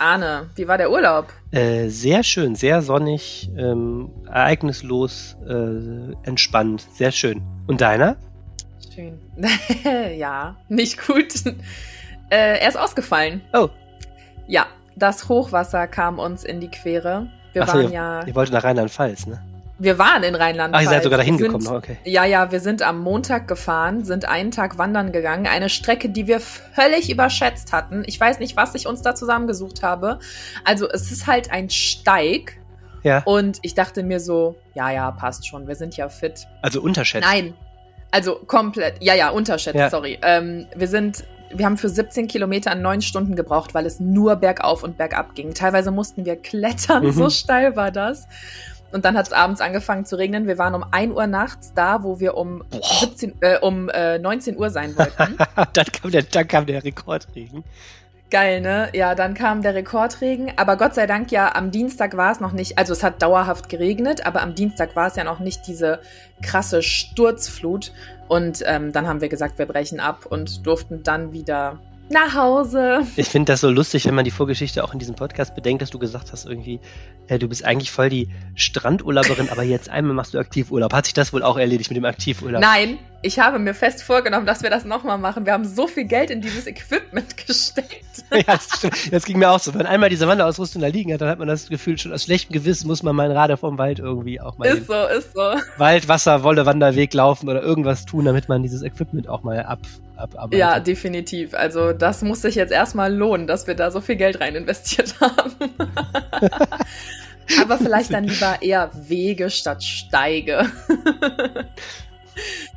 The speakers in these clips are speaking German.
Arne, wie war der Urlaub? Äh, sehr schön, sehr sonnig, ähm, ereignislos, äh, entspannt, sehr schön. Und deiner? Schön. ja, nicht gut. Äh, er ist ausgefallen. Oh. Ja, das Hochwasser kam uns in die Quere. Wir Ach so, waren ihr, ja. ihr wolltet nach Rheinland-Pfalz, ne? Wir waren in Rheinland. Ach, ihr seid sogar dahin gekommen, okay. Ja, ja, wir sind am Montag gefahren, sind einen Tag wandern gegangen. Eine Strecke, die wir völlig überschätzt hatten. Ich weiß nicht, was ich uns da zusammengesucht habe. Also, es ist halt ein Steig. Ja. Und ich dachte mir so, ja, ja, passt schon. Wir sind ja fit. Also unterschätzt. Nein. Also komplett. Ja, ja, unterschätzt, Ja. sorry. Ähm, wir sind. Wir haben für 17 Kilometer neun Stunden gebraucht, weil es nur bergauf und bergab ging. Teilweise mussten wir klettern, Mhm. so steil war das. Und dann hat es abends angefangen zu regnen. Wir waren um 1 Uhr nachts da, wo wir um, Boah. 17, äh, um äh, 19 Uhr sein wollten. dann, kam der, dann kam der Rekordregen. Geil, ne? Ja, dann kam der Rekordregen. Aber Gott sei Dank ja, am Dienstag war es noch nicht, also es hat dauerhaft geregnet, aber am Dienstag war es ja noch nicht diese krasse Sturzflut. Und ähm, dann haben wir gesagt, wir brechen ab und durften dann wieder nach Hause. Ich finde das so lustig, wenn man die Vorgeschichte auch in diesem Podcast bedenkt, dass du gesagt hast, irgendwie, äh, du bist eigentlich voll die Strandurlauberin, aber jetzt einmal machst du Aktivurlaub. Hat sich das wohl auch erledigt mit dem Aktivurlaub? Nein, ich habe mir fest vorgenommen, dass wir das nochmal machen. Wir haben so viel Geld in dieses Equipment gesteckt. ja, das stimmt. Das ging mir auch so. Wenn einmal diese Wanderausrüstung da liegen hat, dann hat man das Gefühl, schon aus schlechtem Gewissen muss man mal einen Radar vom Wald irgendwie auch mal Ist so, ist so. Wald, Wasser, Wolle, Wanderweg laufen oder irgendwas tun, damit man dieses Equipment auch mal ab, abarbeitet. Ja, definitiv. Also das muss sich jetzt erstmal lohnen, dass wir da so viel Geld rein investiert haben. Aber vielleicht dann lieber eher Wege statt Steige.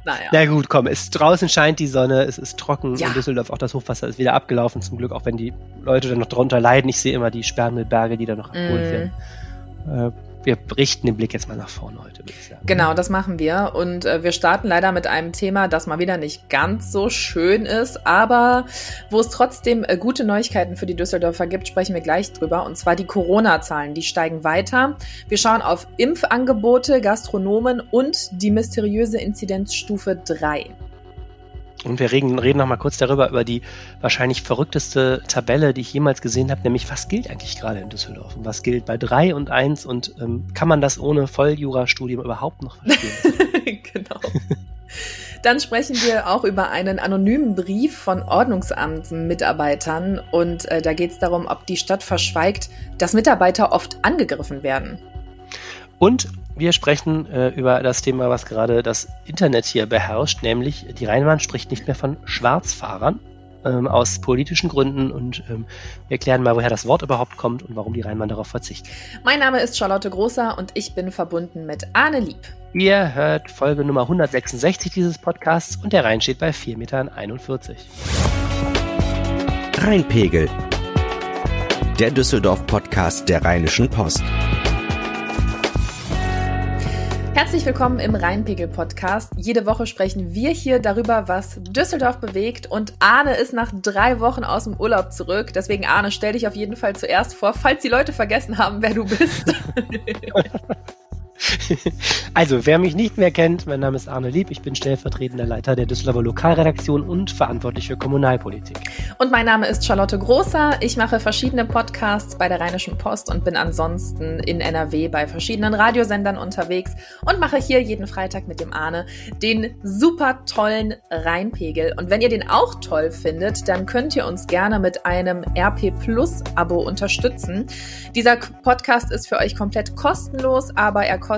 naja. Na gut, komm, es draußen scheint die Sonne, es ist trocken Ja. in Düsseldorf, auch das Hochwasser ist wieder abgelaufen, zum Glück, auch wenn die Leute dann noch drunter leiden. Ich sehe immer die Sperrmüllberge, die da noch abgeholt Mm. werden. Äh, wir richten den Blick jetzt mal nach vorne heute, würde ich sagen. Genau, das machen wir. Und äh, wir starten leider mit einem Thema, das mal wieder nicht ganz so schön ist, aber wo es trotzdem äh, gute Neuigkeiten für die Düsseldorfer gibt, sprechen wir gleich drüber. Und zwar die Corona-Zahlen, die steigen weiter. Wir schauen auf Impfangebote, Gastronomen und die mysteriöse Inzidenzstufe 3. Und wir reden, reden noch mal kurz darüber, über die wahrscheinlich verrückteste Tabelle, die ich jemals gesehen habe, nämlich was gilt eigentlich gerade in Düsseldorf und was gilt bei 3 und 1 und ähm, kann man das ohne Volljurastudium überhaupt noch verstehen? genau. Dann sprechen wir auch über einen anonymen Brief von Ordnungsamtsmitarbeitern und äh, da geht es darum, ob die Stadt verschweigt, dass Mitarbeiter oft angegriffen werden. Und wir sprechen äh, über das Thema, was gerade das Internet hier beherrscht, nämlich die Rheinbahn spricht nicht mehr von Schwarzfahrern ähm, aus politischen Gründen und ähm, wir erklären mal, woher das Wort überhaupt kommt und warum die Rheinbahn darauf verzichtet. Mein Name ist Charlotte Großer und ich bin verbunden mit Arne Lieb. Ihr hört Folge Nummer 166 dieses Podcasts und der Rhein steht bei 4,41 Metern. Rheinpegel. Der Düsseldorf-Podcast der Rheinischen Post. Herzlich willkommen im Rheinpegel-Podcast. Jede Woche sprechen wir hier darüber, was Düsseldorf bewegt. Und Arne ist nach drei Wochen aus dem Urlaub zurück. Deswegen, Arne, stell dich auf jeden Fall zuerst vor, falls die Leute vergessen haben, wer du bist. Also, wer mich nicht mehr kennt, mein Name ist Arne Lieb, ich bin stellvertretender Leiter der Düsseldorfer Lokalredaktion und verantwortlich für Kommunalpolitik. Und mein Name ist Charlotte Großer. Ich mache verschiedene Podcasts bei der Rheinischen Post und bin ansonsten in NRW bei verschiedenen Radiosendern unterwegs und mache hier jeden Freitag mit dem Arne den super tollen Rheinpegel. Und wenn ihr den auch toll findet, dann könnt ihr uns gerne mit einem RP Plus Abo unterstützen. Dieser Podcast ist für euch komplett kostenlos, aber er kostet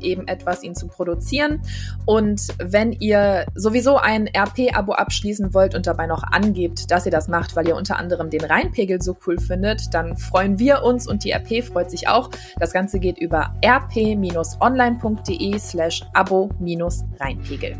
eben etwas, ihn zu produzieren. Und wenn ihr sowieso ein RP-Abo abschließen wollt und dabei noch angebt, dass ihr das macht, weil ihr unter anderem den Rheinpegel so cool findet, dann freuen wir uns und die RP freut sich auch. Das Ganze geht über rp-online.de slash abo-rheinpegel.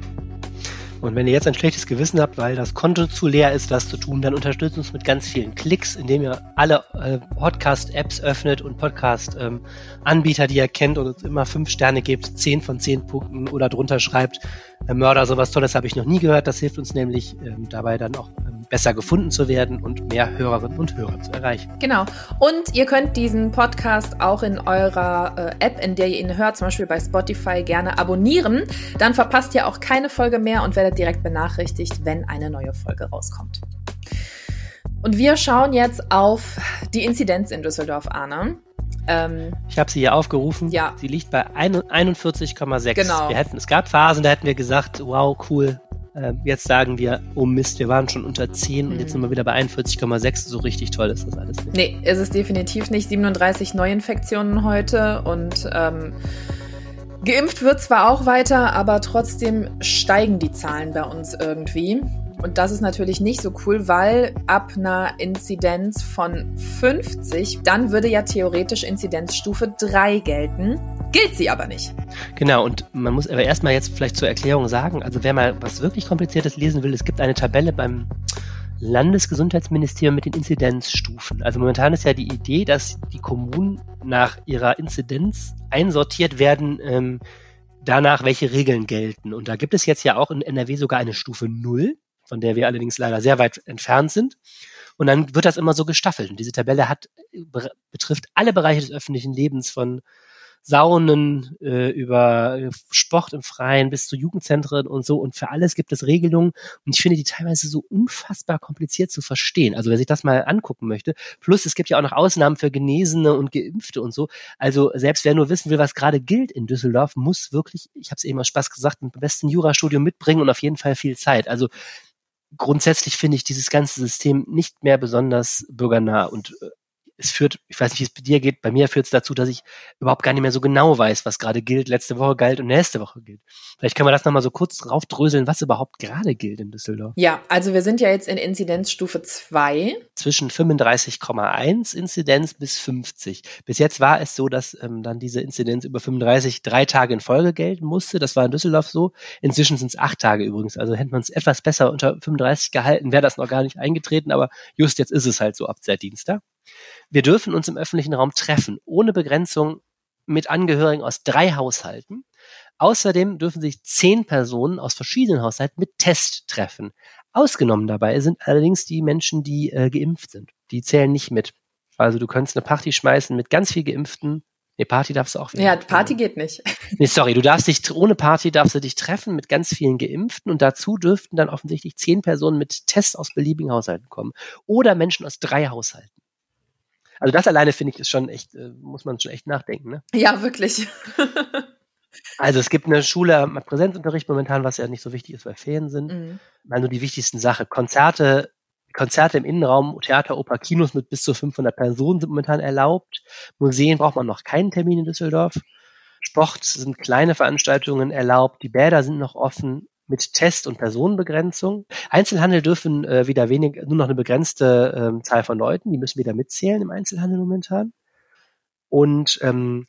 Und wenn ihr jetzt ein schlechtes Gewissen habt, weil das Konto zu leer ist, das zu tun, dann unterstützt uns mit ganz vielen Klicks, indem ihr alle äh, Podcast-Apps öffnet und Podcast-Anbieter, die ihr kennt und uns immer fünf Sterne gebt, zehn von zehn Punkten oder drunter schreibt, Mörder, sowas Tolles habe ich noch nie gehört. Das hilft uns nämlich ähm, dabei dann auch ähm, besser gefunden zu werden und mehr Hörerinnen und Hörer zu erreichen. Genau. Und ihr könnt diesen Podcast auch in eurer äh, App, in der ihr ihn hört, zum Beispiel bei Spotify, gerne abonnieren. Dann verpasst ihr auch keine Folge mehr und werdet direkt benachrichtigt, wenn eine neue Folge rauskommt. Und wir schauen jetzt auf die Inzidenz in Düsseldorf, Arne. Ähm, ich habe sie hier aufgerufen. Ja. Sie liegt bei 41,6. Genau. Wir hätten, es gab Phasen, da hätten wir gesagt, wow, cool. Äh, jetzt sagen wir, oh Mist, wir waren schon unter 10 mhm. und jetzt mhm. sind wir wieder bei 41,6. So richtig toll ist das alles nicht. Nee, ist es definitiv nicht. 37 Neuinfektionen heute und ähm, geimpft wird zwar auch weiter, aber trotzdem steigen die Zahlen bei uns irgendwie. Und das ist natürlich nicht so cool, weil ab einer Inzidenz von 50, dann würde ja theoretisch Inzidenzstufe 3 gelten. Gilt sie aber nicht. Genau, und man muss aber erstmal jetzt vielleicht zur Erklärung sagen, also wer mal was wirklich Kompliziertes lesen will, es gibt eine Tabelle beim Landesgesundheitsministerium mit den Inzidenzstufen. Also momentan ist ja die Idee, dass die Kommunen nach ihrer Inzidenz einsortiert werden, ähm, danach, welche Regeln gelten. Und da gibt es jetzt ja auch in NRW sogar eine Stufe 0 von der wir allerdings leider sehr weit entfernt sind. Und dann wird das immer so gestaffelt. Und diese Tabelle hat, betrifft alle Bereiche des öffentlichen Lebens von Saunen, äh, über äh, Sport im Freien bis zu Jugendzentren und so. Und für alles gibt es Regelungen. Und ich finde die teilweise so unfassbar kompliziert zu verstehen. Also wer sich das mal angucken möchte. Plus es gibt ja auch noch Ausnahmen für Genesene und Geimpfte und so. Also selbst wer nur wissen will, was gerade gilt in Düsseldorf, muss wirklich, ich habe es eben aus Spaß gesagt, ein besten Jurastudium mitbringen und auf jeden Fall viel Zeit. Also grundsätzlich finde ich dieses ganze System nicht mehr besonders bürgernah und äh, es führt, ich weiß nicht, wie es bei dir geht, bei mir führt es dazu, dass ich überhaupt gar nicht mehr so genau weiß, was gerade gilt, letzte Woche galt und nächste Woche gilt. Vielleicht können wir das nochmal so kurz draufdröseln, was überhaupt gerade gilt in Düsseldorf. Ja, also wir sind ja jetzt in Inzidenzstufe 2. Zwischen 35,1 Inzidenz bis 50. Bis jetzt war es so, dass ähm, dann diese Inzidenz über 35 drei Tage in Folge gelten musste. Das war in Düsseldorf so. Inzwischen sind es acht Tage übrigens. Also hätte man es etwas besser unter 35 gehalten, wäre das noch gar nicht eingetreten. Aber just jetzt ist es halt so ab seit Dienstag. Wir dürfen uns im öffentlichen Raum treffen, ohne Begrenzung mit Angehörigen aus drei Haushalten. Außerdem dürfen sich zehn Personen aus verschiedenen Haushalten mit Test treffen. Ausgenommen dabei sind allerdings die Menschen, die äh, geimpft sind. Die zählen nicht mit. Also du könntest eine Party schmeißen mit ganz viel Geimpften. Nee, Party darfst du auch wieder. Ja, Party geht nicht. Nee, sorry, du darfst dich, ohne Party darfst du dich treffen mit ganz vielen Geimpften und dazu dürften dann offensichtlich zehn Personen mit Test aus beliebigen Haushalten kommen. Oder Menschen aus drei Haushalten. Also das alleine finde ich ist schon echt, äh, muss man schon echt nachdenken. Ne? Ja, wirklich. also es gibt eine Schule mit Präsenzunterricht momentan, was ja nicht so wichtig ist, weil Ferien sind. Mhm. Also die wichtigsten Sachen. Konzerte, Konzerte im Innenraum, Theater, Oper, Kinos mit bis zu 500 Personen sind momentan erlaubt. Museen braucht man noch keinen Termin in Düsseldorf. Sport sind kleine Veranstaltungen erlaubt. Die Bäder sind noch offen mit Test- und Personenbegrenzung. Einzelhandel dürfen äh, wieder wenig, nur noch eine begrenzte ähm, Zahl von Leuten, die müssen wieder mitzählen im Einzelhandel momentan. Und ähm,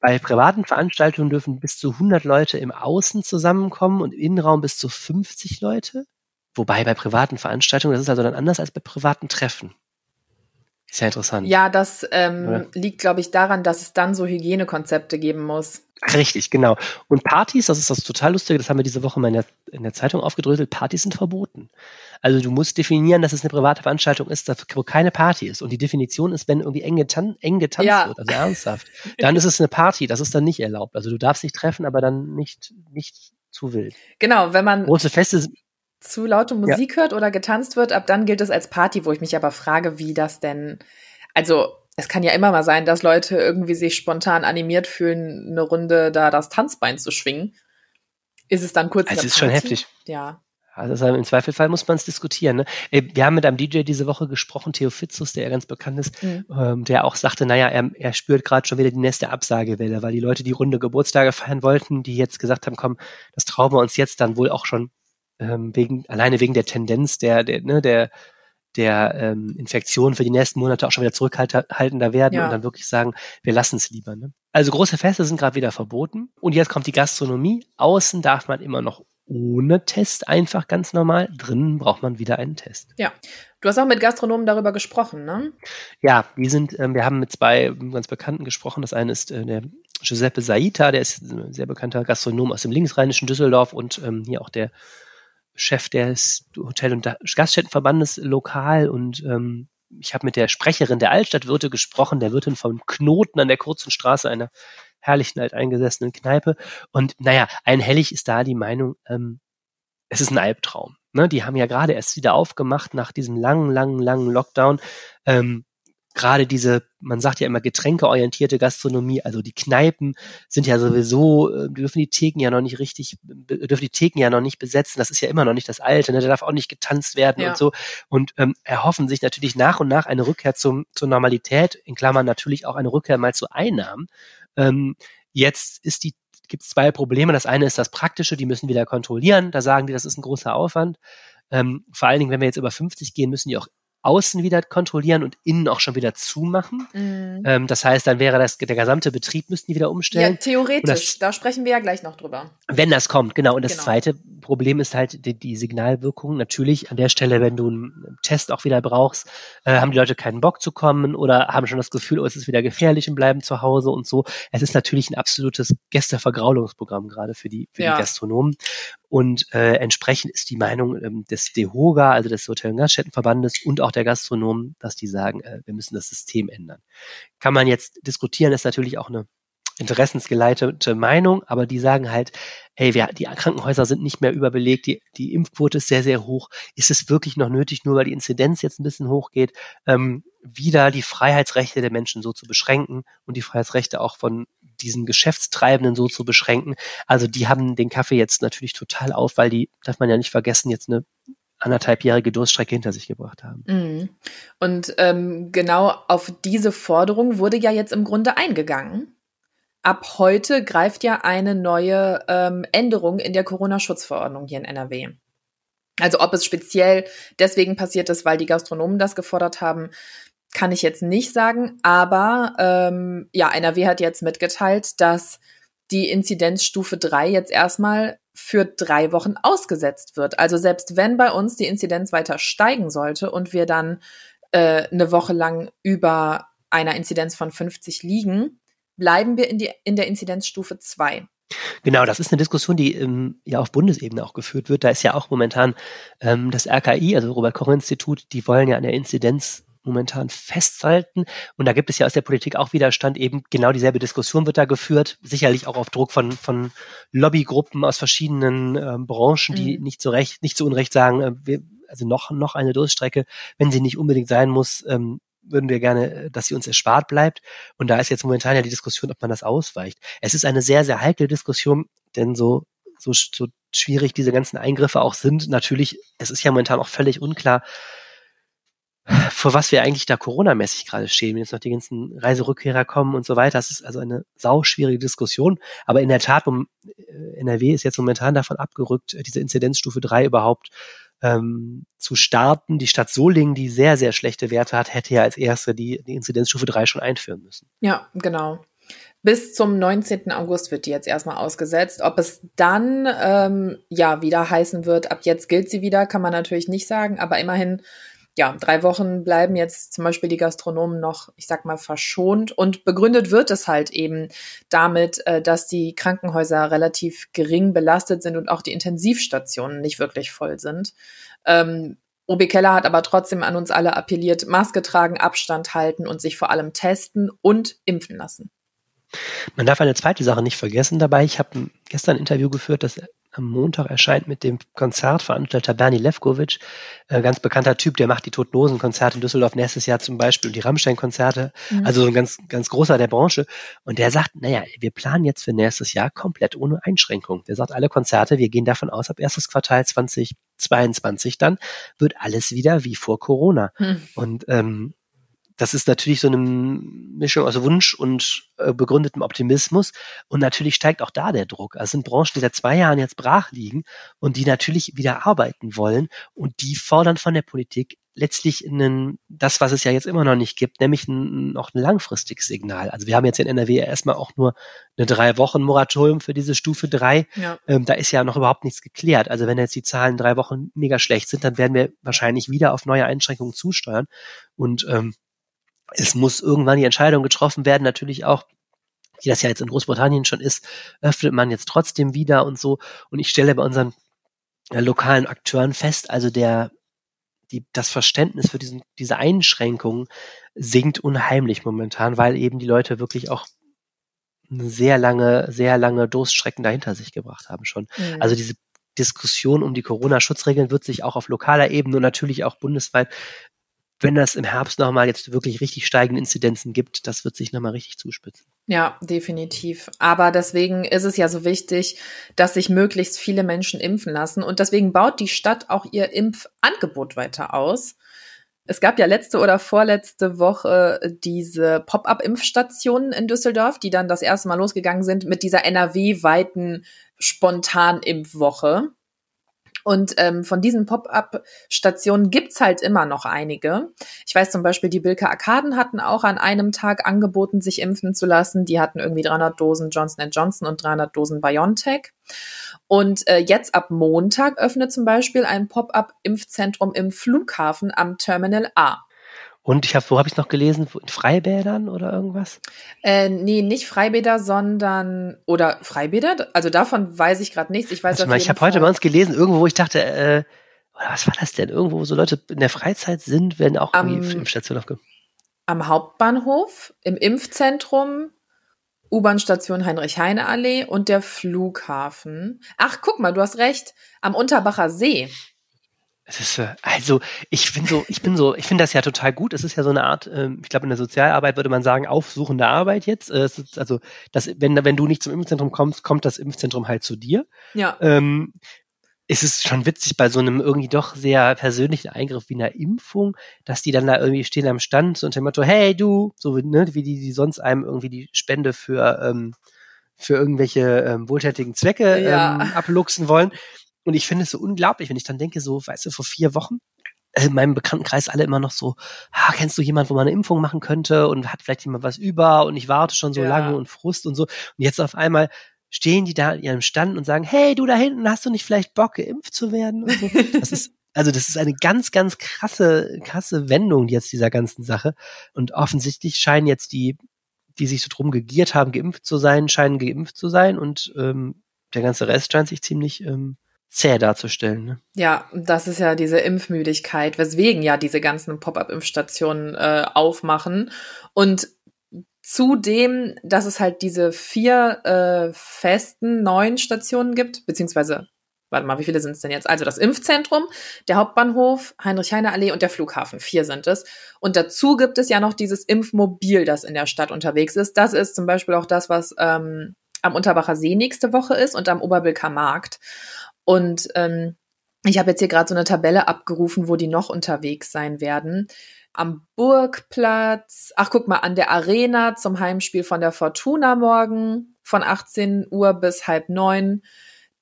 bei privaten Veranstaltungen dürfen bis zu 100 Leute im Außen zusammenkommen und im Innenraum bis zu 50 Leute. Wobei bei privaten Veranstaltungen, das ist also dann anders als bei privaten Treffen. Ist ja interessant. Ja, das ähm, liegt, glaube ich, daran, dass es dann so Hygienekonzepte geben muss. Richtig, genau. Und Partys, das ist das total Lustige, das haben wir diese Woche mal in der, in der Zeitung aufgedröselt, Partys sind verboten. Also du musst definieren, dass es eine private Veranstaltung ist, wo keine Party ist. Und die Definition ist, wenn irgendwie eng, getan, eng getanzt ja. wird, also ernsthaft, dann ist es eine Party, das ist dann nicht erlaubt. Also du darfst dich treffen, aber dann nicht, nicht zu wild. Genau, wenn man große Feste zu laute Musik ja. hört oder getanzt wird, ab dann gilt es als Party, wo ich mich aber frage, wie das denn, also es kann ja immer mal sein, dass Leute irgendwie sich spontan animiert fühlen, eine Runde da das Tanzbein zu schwingen. Ist es dann kurz? Es ist Party? schon heftig. Ja. Also im Zweifelfall muss man es diskutieren. Ne? Äh, wir haben mit einem DJ diese Woche gesprochen, Theo Fitzus, der ja ganz bekannt ist, mhm. ähm, der auch sagte, naja, er, er spürt gerade schon wieder die nächste Absagewelle, weil die Leute die runde Geburtstage feiern wollten, die jetzt gesagt haben, komm, das trauen wir uns jetzt dann wohl auch schon ähm, wegen, alleine wegen der Tendenz der, der, ne, der der ähm, Infektion für die nächsten Monate auch schon wieder zurückhaltender werden ja. und dann wirklich sagen, wir lassen es lieber. Ne? Also große Feste sind gerade wieder verboten. Und jetzt kommt die Gastronomie. Außen darf man immer noch ohne Test einfach ganz normal. Drinnen braucht man wieder einen Test. Ja. Du hast auch mit Gastronomen darüber gesprochen, ne? Ja, die sind, ähm, wir haben mit zwei ganz Bekannten gesprochen. Das eine ist äh, der Giuseppe Saita, der ist ein sehr bekannter Gastronom aus dem linksrheinischen Düsseldorf und ähm, hier auch der Chef des Hotel- und Gaststättenverbandes lokal und ähm, ich habe mit der Sprecherin der Altstadtwirte gesprochen, der Wirtin vom Knoten an der kurzen Straße, einer herrlichen alteingesessenen Kneipe. Und naja, einhellig ist da die Meinung, ähm, es ist ein Albtraum. Ne, die haben ja gerade erst wieder aufgemacht nach diesem langen, langen, langen Lockdown. Ähm, gerade diese, man sagt ja immer getränkeorientierte Gastronomie, also die Kneipen sind ja sowieso, äh, dürfen die Theken ja noch nicht richtig, dürfen die Theken ja noch nicht besetzen. Das ist ja immer noch nicht das Alte, ne? da darf auch nicht getanzt werden ja. und so. Und ähm, erhoffen sich natürlich nach und nach eine Rückkehr zum, zur Normalität, in Klammern natürlich auch eine Rückkehr mal zu Einnahmen. Ähm, jetzt ist die gibt es zwei Probleme. Das eine ist das Praktische, die müssen wieder kontrollieren. Da sagen die, das ist ein großer Aufwand. Ähm, vor allen Dingen, wenn wir jetzt über 50 gehen, müssen die auch außen wieder kontrollieren und innen auch schon wieder zumachen. Mhm. Ähm, das heißt, dann wäre das der gesamte Betrieb müssten die wieder umstellen. Ja, theoretisch. Das, da sprechen wir ja gleich noch drüber. Wenn das kommt, genau. Und das genau. zweite Problem ist halt die, die, Signalwirkung. Natürlich an der Stelle, wenn du einen Test auch wieder brauchst, äh, haben die Leute keinen Bock zu kommen oder haben schon das Gefühl, oh, es ist wieder gefährlich und bleiben zu Hause und so. Es ist natürlich ein absolutes Gästevergraulungsprogramm gerade für die für ja. die Gastronomen. Und äh, entsprechend ist die Meinung ähm, des DEHOGA, also des Hotel- und Gaststättenverbandes und auch der Gastronomen, dass die sagen, äh, wir müssen das System ändern. Kann man jetzt diskutieren, ist natürlich auch eine interessensgeleitete Meinung, aber die sagen halt, ey, wir, die Krankenhäuser sind nicht mehr überbelegt, die, die Impfquote ist sehr, sehr hoch. Ist es wirklich noch nötig, nur weil die Inzidenz jetzt ein bisschen hochgeht, ähm, wieder die Freiheitsrechte der Menschen so zu beschränken und die Freiheitsrechte auch von diesen Geschäftstreibenden so zu beschränken? Also die haben den Kaffee jetzt natürlich total auf, weil die, darf man ja nicht vergessen, jetzt eine anderthalbjährige Durststrecke hinter sich gebracht haben. Mhm. Und ähm, genau auf diese Forderung wurde ja jetzt im Grunde eingegangen ab heute greift ja eine neue ähm, Änderung in der Corona-Schutzverordnung hier in NRW. Also ob es speziell deswegen passiert ist, weil die Gastronomen das gefordert haben, kann ich jetzt nicht sagen. Aber ähm, ja, NRW hat jetzt mitgeteilt, dass die Inzidenzstufe 3 jetzt erstmal für drei Wochen ausgesetzt wird. Also selbst wenn bei uns die Inzidenz weiter steigen sollte und wir dann äh, eine Woche lang über einer Inzidenz von 50 liegen, bleiben wir in, die, in der Inzidenzstufe 2. Genau, das ist eine Diskussion, die ähm, ja auf Bundesebene auch geführt wird. Da ist ja auch momentan ähm, das RKI, also Robert Koch Institut, die wollen ja an der Inzidenz momentan festhalten. Und da gibt es ja aus der Politik auch Widerstand. Eben genau dieselbe Diskussion wird da geführt. Sicherlich auch auf Druck von, von Lobbygruppen aus verschiedenen ähm, Branchen, die mhm. nicht zu Recht, nicht zu Unrecht sagen, äh, wir, also noch, noch eine Durststrecke, wenn sie nicht unbedingt sein muss, ähm, würden wir gerne, dass sie uns erspart bleibt. Und da ist jetzt momentan ja die Diskussion, ob man das ausweicht. Es ist eine sehr, sehr heikle Diskussion, denn so, so, so schwierig diese ganzen Eingriffe auch sind, natürlich, es ist ja momentan auch völlig unklar, vor was wir eigentlich da Corona-mäßig gerade stehen, wenn jetzt noch die ganzen Reiserückkehrer kommen und so weiter. Das ist also eine sauschwierige Diskussion. Aber in der Tat, um, äh, NRW ist jetzt momentan davon abgerückt, diese Inzidenzstufe 3 überhaupt ähm, zu starten. Die Stadt Solingen, die sehr, sehr schlechte Werte hat, hätte ja als erste die, die Inzidenzstufe 3 schon einführen müssen. Ja, genau. Bis zum 19. August wird die jetzt erstmal ausgesetzt. Ob es dann ähm, ja wieder heißen wird, ab jetzt gilt sie wieder, kann man natürlich nicht sagen, aber immerhin ja, drei Wochen bleiben jetzt zum Beispiel die Gastronomen noch, ich sag mal, verschont. Und begründet wird es halt eben damit, äh, dass die Krankenhäuser relativ gering belastet sind und auch die Intensivstationen nicht wirklich voll sind. Ähm, OB Keller hat aber trotzdem an uns alle appelliert, Maske tragen, Abstand halten und sich vor allem testen und impfen lassen. Man darf eine zweite Sache nicht vergessen dabei. Ich habe gestern ein Interview geführt, das am Montag erscheint mit dem Konzertveranstalter Bernie Levkovic, äh, ganz bekannter Typ, der macht die Totenlosen-Konzerte in Düsseldorf nächstes Jahr zum Beispiel und die Rammstein-Konzerte, mhm. also so ein ganz, ganz großer der Branche. Und der sagt, naja, wir planen jetzt für nächstes Jahr komplett ohne Einschränkung. Der sagt, alle Konzerte, wir gehen davon aus, ab erstes Quartal 2022 dann wird alles wieder wie vor Corona. Mhm. Und ähm, das ist natürlich so eine Mischung aus Wunsch und äh, begründetem Optimismus. Und natürlich steigt auch da der Druck. Also sind Branchen, die seit zwei Jahren jetzt brach liegen und die natürlich wieder arbeiten wollen. Und die fordern von der Politik letztlich einen, das, was es ja jetzt immer noch nicht gibt, nämlich ein, noch ein langfristiges Signal. Also wir haben jetzt in NRW erstmal auch nur eine drei Wochen Moratorium für diese Stufe drei. Ja. Ähm, da ist ja noch überhaupt nichts geklärt. Also wenn jetzt die Zahlen drei Wochen mega schlecht sind, dann werden wir wahrscheinlich wieder auf neue Einschränkungen zusteuern. Und ähm, es muss irgendwann die Entscheidung getroffen werden, natürlich auch, wie das ja jetzt in Großbritannien schon ist, öffnet man jetzt trotzdem wieder und so. Und ich stelle bei unseren äh, lokalen Akteuren fest, also der, die, das Verständnis für diesen, diese Einschränkungen sinkt unheimlich momentan, weil eben die Leute wirklich auch eine sehr lange, sehr lange Durststrecken dahinter sich gebracht haben schon. Mhm. Also diese Diskussion um die Corona-Schutzregeln wird sich auch auf lokaler Ebene und natürlich auch bundesweit, wenn das im Herbst nochmal jetzt wirklich richtig steigende Inzidenzen gibt, das wird sich nochmal richtig zuspitzen. Ja, definitiv. Aber deswegen ist es ja so wichtig, dass sich möglichst viele Menschen impfen lassen. Und deswegen baut die Stadt auch ihr Impfangebot weiter aus. Es gab ja letzte oder vorletzte Woche diese Pop-up-Impfstationen in Düsseldorf, die dann das erste Mal losgegangen sind mit dieser NRW-weiten Spontan-Impfwoche. Und ähm, von diesen Pop-up-Stationen gibt's halt immer noch einige. Ich weiß zum Beispiel, die Bilke Arkaden hatten auch an einem Tag angeboten, sich impfen zu lassen. Die hatten irgendwie 300 Dosen Johnson Johnson und 300 Dosen BioNTech. Und äh, jetzt ab Montag öffnet zum Beispiel ein Pop-up-Impfzentrum im Flughafen am Terminal A. Und ich habe, wo habe ich noch gelesen? In Freibädern oder irgendwas? Äh, nee, nicht Freibäder, sondern oder Freibäder. Also davon weiß ich gerade nichts. Ich weiß Warte mal, ich habe heute bei uns gelesen, irgendwo, wo ich dachte, äh, was war das denn? Irgendwo, wo so Leute in der Freizeit sind, werden auch am, irgendwie Impfstationen aufge. Am Hauptbahnhof, im Impfzentrum, U-Bahn-Station Heinrich-Heine-Allee und der Flughafen. Ach, guck mal, du hast recht. Am Unterbacher See. Es ist äh, also ich bin so ich bin so ich finde das ja total gut. Es ist ja so eine Art, ähm, ich glaube in der Sozialarbeit würde man sagen aufsuchende Arbeit jetzt. Äh, also das wenn wenn du nicht zum Impfzentrum kommst, kommt das Impfzentrum halt zu dir. Ja. Ähm, es ist schon witzig bei so einem irgendwie doch sehr persönlichen Eingriff wie einer Impfung, dass die dann da irgendwie stehen am Stand so unter dem Motto, hey du, so ne, wie die, die sonst einem irgendwie die Spende für ähm, für irgendwelche ähm, wohltätigen Zwecke Ja. ähm, abluchsen wollen. Und ich finde es so unglaublich, wenn ich dann denke, so, weißt du, vor vier Wochen, äh, in meinem Bekanntenkreis alle immer noch so, ah, kennst du jemanden, wo man eine Impfung machen könnte und hat vielleicht jemand was über und ich warte schon so Ja. lange und Frust und so. Und jetzt auf einmal stehen die da an ihrem Stand und sagen, hey, du da hinten, hast du nicht vielleicht Bock, geimpft zu werden? So. Das ist, also das ist eine ganz, ganz krasse, krasse Wendung jetzt dieser ganzen Sache. Und offensichtlich scheinen jetzt die, die sich so drum gegiert haben, geimpft zu sein, scheinen geimpft zu sein und ähm, der ganze Rest scheint sich ziemlich ähm, zäh darzustellen. Ne? Ja, das ist ja diese Impfmüdigkeit, weswegen ja diese ganzen Pop-up-Impfstationen äh, aufmachen. Und zudem, dass es halt diese vier äh, festen neuen Stationen gibt, beziehungsweise, warte mal, wie viele sind es denn jetzt? Also das Impfzentrum, der Hauptbahnhof, Heinrich-Heine-Allee und der Flughafen. Vier sind es. Und dazu gibt es ja noch dieses Impfmobil, das in der Stadt unterwegs ist. Das ist zum Beispiel auch das, was ähm, am Unterbacher See nächste Woche ist und am Oberbilker Markt. Und ähm, ich habe jetzt hier gerade so eine Tabelle abgerufen, wo die noch unterwegs sein werden. Am Burgplatz, ach guck mal, an der Arena zum Heimspiel von der Fortuna morgen von 18 Uhr bis halb neun.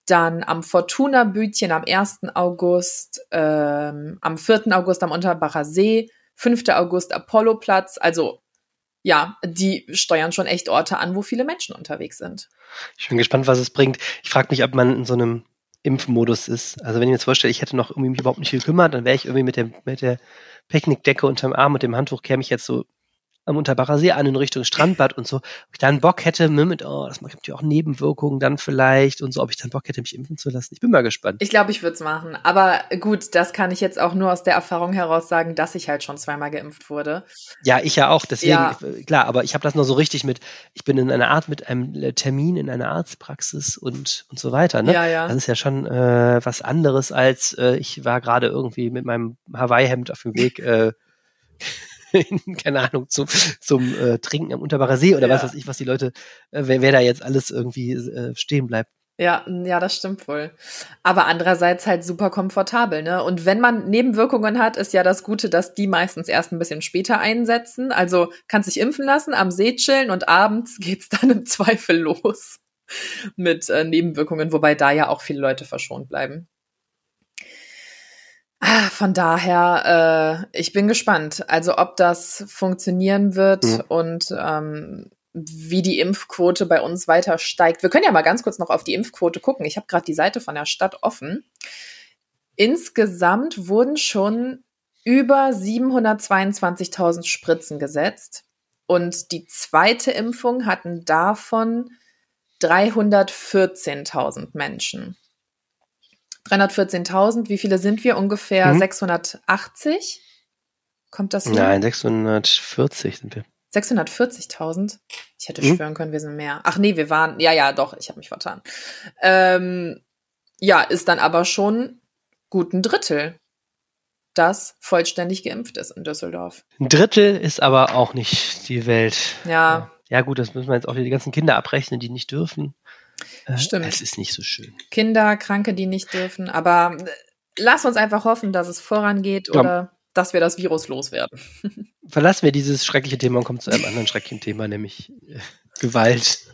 Dann am Fortuna-Bütchen am 1. August, ähm, am 4. August am Unterbacher See, 5. August Apolloplatz. Also ja, die steuern schon echt Orte an, wo viele Menschen unterwegs sind. Ich bin gespannt, was es bringt. Ich frage mich, ob man in so einem Impfmodus ist. Also wenn ich mir jetzt vorstelle, ich hätte noch irgendwie mich überhaupt nicht gekümmert, dann wäre ich irgendwie mit der, mit der Picknickdecke unterm Arm und dem Handtuch käme ich jetzt so am Unterbacher See an in Richtung Strandbad und so. Ob ich da einen Bock hätte, ne, mit, oh, das gibt ja auch Nebenwirkungen dann vielleicht und so, ob ich dann Bock hätte, mich impfen zu lassen. Ich bin mal gespannt. Ich glaube, ich würde es machen. Aber gut, das kann ich jetzt auch nur aus der Erfahrung heraus sagen, dass ich halt schon zweimal geimpft wurde. Ja, ich ja auch, deswegen, Ja. ich, klar, aber ich habe das nur so richtig mit, ich bin in einer Art mit einem äh, Termin in einer Arztpraxis und, und so weiter, ne? Ja, ja. Das ist ja schon äh, was anderes als äh, ich war gerade irgendwie mit meinem Hawaii-Hemd auf dem Weg, äh, in, keine Ahnung, zum, zum äh, Trinken am Unterbacher See oder Ja. was weiß ich, was die Leute, äh, wer, wer da jetzt alles irgendwie äh, stehen bleibt. Ja, ja, das stimmt wohl. Aber andererseits halt super komfortabel, ne? Und wenn man Nebenwirkungen hat, ist ja das Gute, dass die meistens erst ein bisschen später einsetzen. Also kannst dich impfen lassen, am See chillen und abends geht's dann im Zweifel los mit äh, Nebenwirkungen, wobei da ja auch viele Leute verschont bleiben. Ah, Von daher, äh, ich bin gespannt. Also ob das funktionieren wird Mhm. und ähm, wie die Impfquote bei uns weiter steigt. Wir können ja mal ganz kurz noch auf die Impfquote gucken. Ich habe gerade die Seite von der Stadt offen. Insgesamt wurden schon über 722.000 Spritzen gesetzt und die zweite Impfung hatten davon 314.000 Menschen. 314.000, wie viele sind wir? Ungefähr Mhm. 680? Kommt das hin? Nein, 640 sind wir. 640.000? Ich hätte Mhm. schwören können, wir sind mehr. Ach nee, wir waren, ja, ja, doch, ich habe mich vertan. Ähm, ja, ist dann aber schon gut ein Drittel, das vollständig geimpft ist in Düsseldorf. Ein Drittel ist aber auch nicht die Welt. Ja. Ja, gut, das müssen wir jetzt auch wieder die ganzen Kinder abrechnen, die nicht dürfen. Stimmt. Es ist nicht so schön. Kinder, Kranke, die nicht dürfen. Aber äh, lass uns einfach hoffen, dass es vorangeht ja. oder dass wir das Virus loswerden. Verlassen wir dieses schreckliche Thema und kommen zu einem anderen schrecklichen Thema, nämlich äh, Gewalt.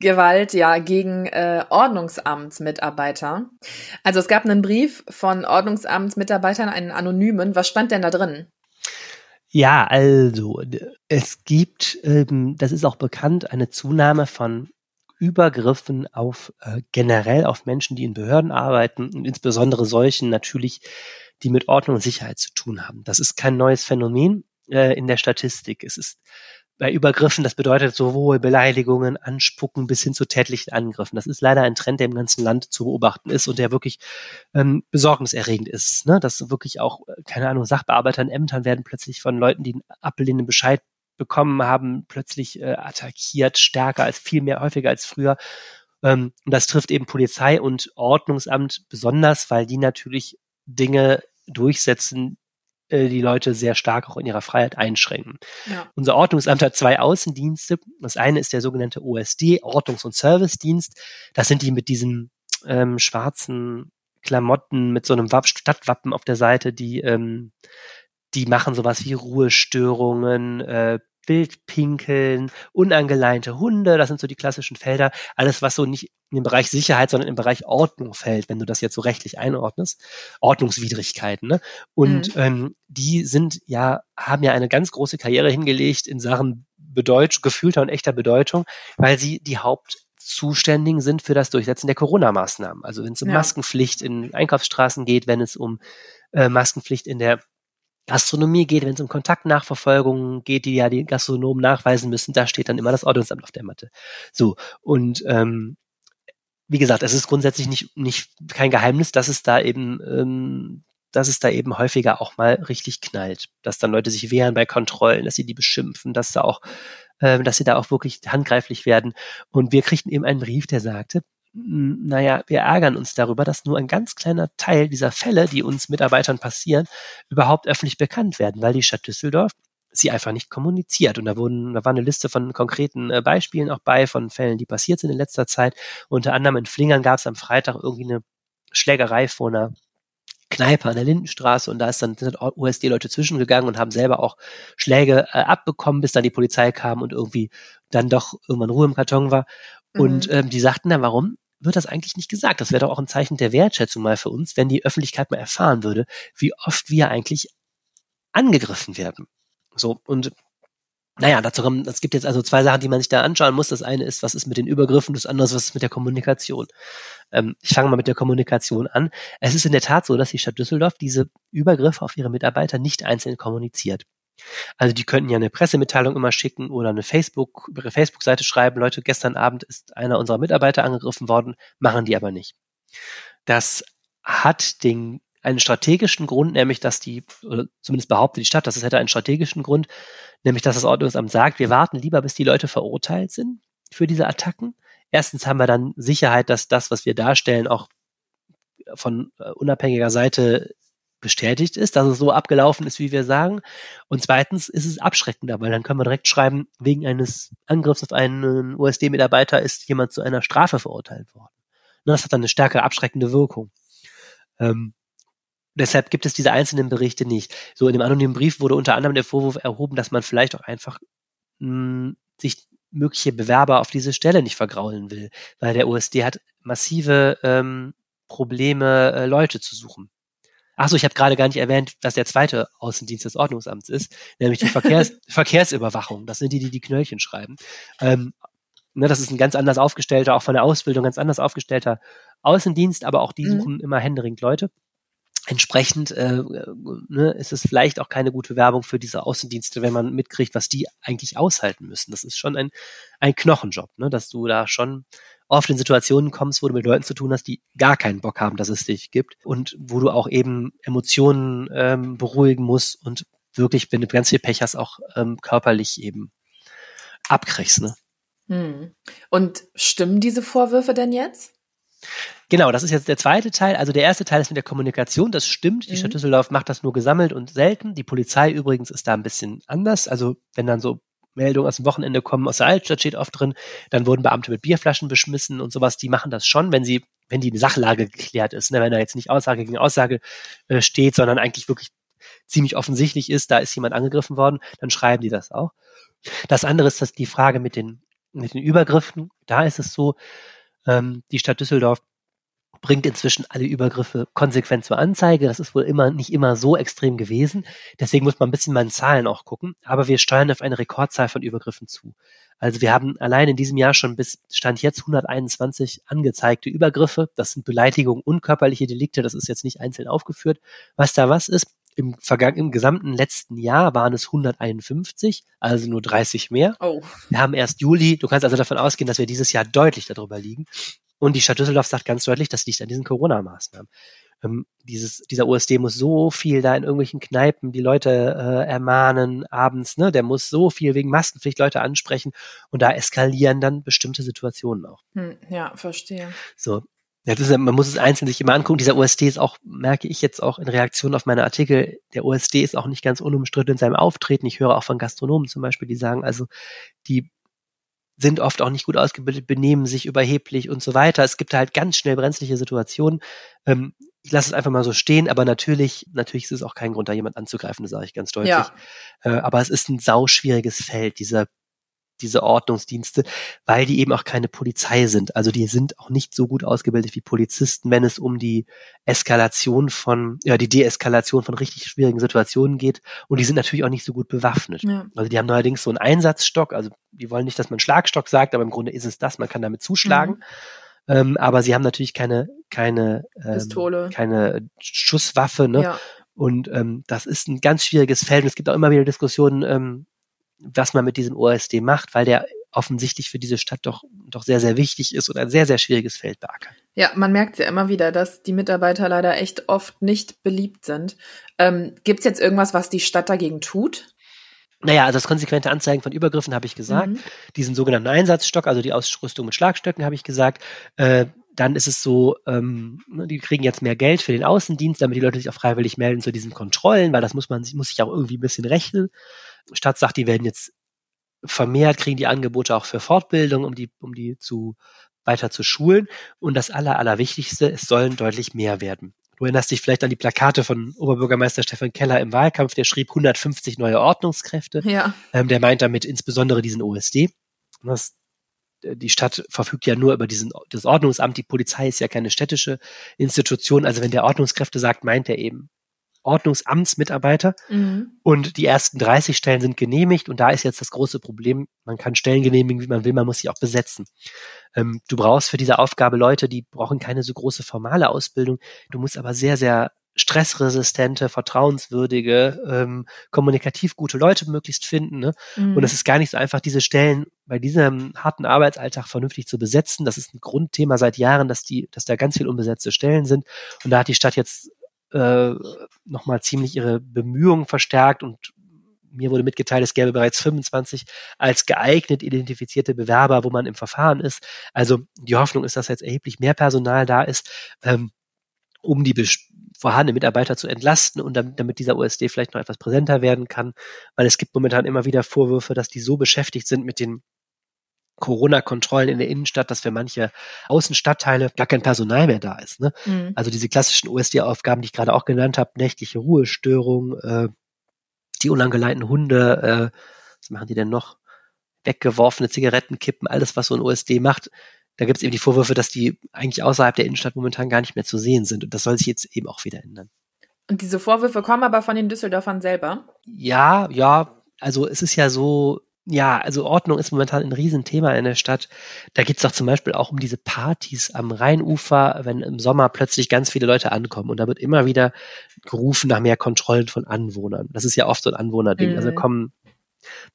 Gewalt ja gegen äh, Ordnungsamtsmitarbeiter. Also es gab einen Brief von Ordnungsamtsmitarbeitern, einen anonymen. Was stand denn da drin? Ja, also es gibt, ähm, das ist auch bekannt, eine Zunahme von Übergriffen auf äh, generell auf Menschen, die in Behörden arbeiten und insbesondere solchen natürlich, die mit Ordnung und Sicherheit zu tun haben. Das ist kein neues Phänomen äh, in der Statistik. Es ist bei Übergriffen, das bedeutet sowohl Beleidigungen, Anspucken bis hin zu tätlichen Angriffen. Das ist leider ein Trend, der im ganzen Land zu beobachten ist und der wirklich ähm, besorgniserregend ist. Ne? Dass wirklich auch, äh, keine Ahnung, Sachbearbeiter in Ämtern werden plötzlich von Leuten, die einen ablehnenden Bescheid bekommen haben, plötzlich äh, attackiert, stärker als viel mehr, häufiger als früher. Ähm, und das trifft eben Polizei und Ordnungsamt besonders, weil die natürlich Dinge durchsetzen, äh, die Leute sehr stark auch in ihrer Freiheit einschränken. Ja. Unser Ordnungsamt hat zwei Außendienste. Das eine ist der sogenannte OSD, Ordnungs- und Servicedienst. Das sind die mit diesen ähm, schwarzen Klamotten mit so einem Wapp Stadtwappen auf der Seite, die ähm, die machen sowas wie Ruhestörungen, äh, Wildpinkeln, unangeleinte Hunde, das sind so die klassischen Felder, alles was so nicht in den Bereich Sicherheit, sondern im Bereich Ordnung fällt, wenn du das jetzt so rechtlich einordnest, Ordnungswidrigkeiten. Ne? Und mhm. ähm, die sind ja, haben ja eine ganz große Karriere hingelegt in Sachen Bedeutung, gefühlter und echter Bedeutung, weil sie die Hauptzuständigen sind für das Durchsetzen der Corona-Maßnahmen. Also wenn es um ja. Maskenpflicht in Einkaufsstraßen geht, wenn es um äh, Maskenpflicht in der Gastronomie geht, wenn es um Kontaktnachverfolgung geht, die ja die Gastronomen nachweisen müssen, da steht dann immer das Ordnungsamt auf der Matte. So, und ähm, wie gesagt, es ist grundsätzlich nicht, nicht kein Geheimnis, dass es da eben, ähm, dass es da eben häufiger auch mal richtig knallt, dass dann Leute sich wehren bei Kontrollen, dass sie die beschimpfen, dass da auch, äh, dass sie da auch wirklich handgreiflich werden. Und wir kriegten eben einen Brief, der sagte, naja, wir ärgern uns darüber, dass nur ein ganz kleiner Teil dieser Fälle, die uns Mitarbeitern passieren, überhaupt öffentlich bekannt werden, weil die Stadt Düsseldorf sie einfach nicht kommuniziert. Und da wurden, da war eine Liste von konkreten äh, Beispielen auch bei, von Fällen, die passiert sind in letzter Zeit. Unter anderem in Flingern gab es am Freitag irgendwie eine Schlägerei vor einer Kneipe an der Lindenstraße und da ist dann sind USD-Leute zwischengegangen und haben selber auch Schläge äh, abbekommen, bis dann die Polizei kam und irgendwie dann doch irgendwann Ruhe im Karton war. Mhm. Und ähm, die sagten dann, warum? Wird das eigentlich nicht gesagt. Das wäre doch auch ein Zeichen der Wertschätzung mal für uns, wenn die Öffentlichkeit mal erfahren würde, wie oft wir eigentlich angegriffen werden. So, und naja, dazu kommen, es gibt jetzt also zwei Sachen, die man sich da anschauen muss. Das eine ist, was ist mit den Übergriffen, das andere ist, was ist mit der Kommunikation. Ähm, ich fange mal mit der Kommunikation an. Es ist in der Tat so, dass die Stadt Düsseldorf diese Übergriffe auf ihre Mitarbeiter nicht einzeln kommuniziert. Also die könnten ja eine Pressemitteilung immer schicken oder eine Facebook, ihre Facebook-Seite schreiben, Leute, gestern Abend ist einer unserer Mitarbeiter angegriffen worden, machen die aber nicht. Das hat den einen strategischen Grund, nämlich dass die, oder zumindest behauptet die Stadt, dass es hätte einen strategischen Grund, nämlich dass das Ordnungsamt sagt, wir warten lieber, bis die Leute verurteilt sind für diese Attacken. Erstens haben wir dann Sicherheit, dass das, was wir darstellen, auch von äh, unabhängiger Seite bestätigt ist, dass es so abgelaufen ist, wie wir sagen. Und zweitens ist es abschreckender, weil dann können wir direkt schreiben, wegen eines Angriffs auf einen USD-Mitarbeiter ist jemand zu einer Strafe verurteilt worden. Das hat dann eine stärkere abschreckende Wirkung. Ähm, deshalb gibt es diese einzelnen Berichte nicht. So in dem anonymen Brief wurde unter anderem der Vorwurf erhoben, dass man vielleicht auch einfach mh, hm, sich mögliche Bewerber auf diese Stelle nicht vergraulen will, weil der USD hat massive ähm, Probleme, äh, Leute zu suchen. Achso, ich habe gerade gar nicht erwähnt, was der zweite Außendienst des Ordnungsamts ist, nämlich die Verkehrs Verkehrsüberwachung. Das sind die, die die Knöllchen schreiben. Ähm, ne, das ist ein ganz anders aufgestellter, auch von der Ausbildung ganz anders aufgestellter Außendienst, aber auch die mhm. suchen immer händeringend Leute. Entsprechend äh, ne, ist es vielleicht auch keine gute Werbung für diese Außendienste, wenn man mitkriegt, was die eigentlich aushalten müssen. Das ist schon ein, ein Knochenjob, ne, dass du da schon oft in Situationen kommst, wo du mit Leuten zu tun hast, die gar keinen Bock haben, dass es dich gibt und wo du auch eben Emotionen ähm, beruhigen musst und wirklich, wenn du ganz viel Pech hast, auch ähm, körperlich eben abkriegst. Ne? Hm. Und stimmen diese Vorwürfe denn jetzt? Genau, das ist jetzt der zweite Teil. Also der erste Teil ist mit der Kommunikation, das stimmt. Die mhm. Stadt Düsseldorf macht das nur gesammelt und selten. Die Polizei übrigens ist da ein bisschen anders. Also wenn dann so Meldungen aus dem Wochenende kommen, aus der Altstadt steht oft drin, dann wurden Beamte mit Bierflaschen beschmissen und sowas. Die machen das schon, wenn sie, wenn die Sachlage geklärt ist, ne? wenn da jetzt nicht Aussage gegen Aussage äh, steht, sondern eigentlich wirklich ziemlich offensichtlich ist, da ist jemand angegriffen worden, dann schreiben die das auch. Das andere ist dass die Frage mit den, mit den Übergriffen. Da ist es so, ähm, die Stadt Düsseldorf bringt inzwischen alle Übergriffe konsequent zur Anzeige. Das ist wohl immer nicht immer so extrem gewesen. Deswegen muss man ein bisschen mal in Zahlen auch gucken. Aber wir steuern auf eine Rekordzahl von Übergriffen zu. Also wir haben allein in diesem Jahr schon bis Stand jetzt 121 angezeigte Übergriffe. Das sind Beleidigungen, unkörperliche Delikte. Das ist jetzt nicht einzeln aufgeführt. Was da was ist, im, vergangenen, im gesamten letzten Jahr waren es 151, also nur 30 mehr. Oh. Wir haben erst Juli. Du kannst also davon ausgehen, dass wir dieses Jahr deutlich darüber liegen. Und die Stadt Düsseldorf sagt ganz deutlich, das liegt an diesen Corona-Maßnahmen. Ähm, dieses, dieser USD muss so viel da in irgendwelchen Kneipen die Leute äh, ermahnen abends, ne? Der muss so viel wegen Maskenpflicht Leute ansprechen und da eskalieren dann bestimmte Situationen auch. Hm, ja, verstehe. So. Ja, ist, man muss es einzeln sich immer angucken. Dieser USD ist auch, merke ich jetzt auch in Reaktion auf meine Artikel, der USD ist auch nicht ganz unumstritten in seinem Auftreten. Ich höre auch von Gastronomen zum Beispiel, die sagen, also die sind oft auch nicht gut ausgebildet, benehmen sich überheblich und so weiter. Es gibt halt ganz schnell brenzliche Situationen. Ähm, ich lasse es einfach mal so stehen, aber natürlich, natürlich ist es auch kein Grund, da jemand anzugreifen, das sage ich ganz deutlich. Ja. Äh, aber es ist ein sauschwieriges Feld, dieser diese Ordnungsdienste, weil die eben auch keine Polizei sind. Also die sind auch nicht so gut ausgebildet wie Polizisten, wenn es um die Eskalation von, ja, die Deeskalation von richtig schwierigen Situationen geht. Und die sind natürlich auch nicht so gut bewaffnet. Ja. Also die haben neuerdings so einen Einsatzstock. Also die wollen nicht, dass man Schlagstock sagt, aber im Grunde ist es das. Man kann damit zuschlagen. Mhm. Ähm, aber sie haben natürlich keine, keine, ähm, Pistole. keine Schusswaffe, ne? Ja. Und ähm, das ist ein ganz schwieriges Feld. Und es gibt auch immer wieder Diskussionen, ähm, was man mit diesem OSD macht, weil der offensichtlich für diese Stadt doch, doch sehr, sehr wichtig ist und ein sehr, sehr schwieriges Feld beackert. Ja, man merkt ja immer wieder, dass die Mitarbeiter leider echt oft nicht beliebt sind. Ähm, Gibt es jetzt irgendwas, was die Stadt dagegen tut? Naja, also das konsequente Anzeigen von Übergriffen habe ich gesagt. Mhm. Diesen sogenannten Einsatzstock, also die Ausrüstung mit Schlagstöcken habe ich gesagt. Äh, dann ist es so, ähm, ne, die kriegen jetzt mehr Geld für den Außendienst, damit die Leute sich auch freiwillig melden zu diesen Kontrollen, weil das muss man muss sich auch irgendwie ein bisschen rechnen. Stadt sagt, die werden jetzt vermehrt, kriegen die Angebote auch für Fortbildung, um die, um die zu weiter zu schulen. Und das Aller, Allerwichtigste, es sollen deutlich mehr werden. Du erinnerst dich vielleicht an die Plakate von Oberbürgermeister Stefan Keller im Wahlkampf, der schrieb 150 neue Ordnungskräfte. Ja. Ähm, der meint damit insbesondere diesen OSD. Das, die Stadt verfügt ja nur über diesen, das Ordnungsamt. Die Polizei ist ja keine städtische Institution. Also wenn der Ordnungskräfte sagt, meint er eben Ordnungsamtsmitarbeiter. Mhm. Und die ersten 30 Stellen sind genehmigt. Und da ist jetzt das große Problem, man kann Stellen genehmigen, wie man will, man muss sie auch besetzen. Ähm, du brauchst für diese Aufgabe Leute, die brauchen keine so große formale Ausbildung. Du musst aber sehr, sehr stressresistente, vertrauenswürdige, ähm, kommunikativ gute Leute möglichst finden. Ne? Mhm. Und es ist gar nicht so einfach, diese Stellen bei diesem harten Arbeitsalltag vernünftig zu besetzen. Das ist ein Grundthema seit Jahren, dass die, dass da ganz viel unbesetzte Stellen sind. Und da hat die Stadt jetzt äh, nochmal ziemlich ihre Bemühungen verstärkt und mir wurde mitgeteilt, es gäbe bereits 25 als geeignet identifizierte Bewerber, wo man im Verfahren ist. Also die Hoffnung ist, dass jetzt erheblich mehr Personal da ist, ähm, um die vorhandenen Mitarbeiter zu entlasten und damit, damit dieser USD vielleicht noch etwas präsenter werden kann, weil es gibt momentan immer wieder Vorwürfe, dass die so beschäftigt sind mit den Corona-Kontrollen in der Innenstadt, dass für manche Außenstadtteile gar kein Personal mehr da ist. Ne? Mhm. Also diese klassischen OSD-Aufgaben, die ich gerade auch genannt habe, nächtliche Ruhestörung, äh, die unangeleiteten Hunde, äh, was machen die denn noch? Weggeworfene Zigarettenkippen, alles, was so ein OSD macht. Da gibt es eben die Vorwürfe, dass die eigentlich außerhalb der Innenstadt momentan gar nicht mehr zu sehen sind. Und das soll sich jetzt eben auch wieder ändern. Und diese Vorwürfe kommen aber von den Düsseldorfern selber? Ja, ja. Also es ist ja so, ja, also Ordnung ist momentan ein Riesenthema in der Stadt. Da geht's doch zum Beispiel auch um diese Partys am Rheinufer, wenn im Sommer plötzlich ganz viele Leute ankommen. Und da wird immer wieder gerufen nach mehr Kontrollen von Anwohnern. Das ist ja oft so ein Anwohnerding. Also mhm. Also kommen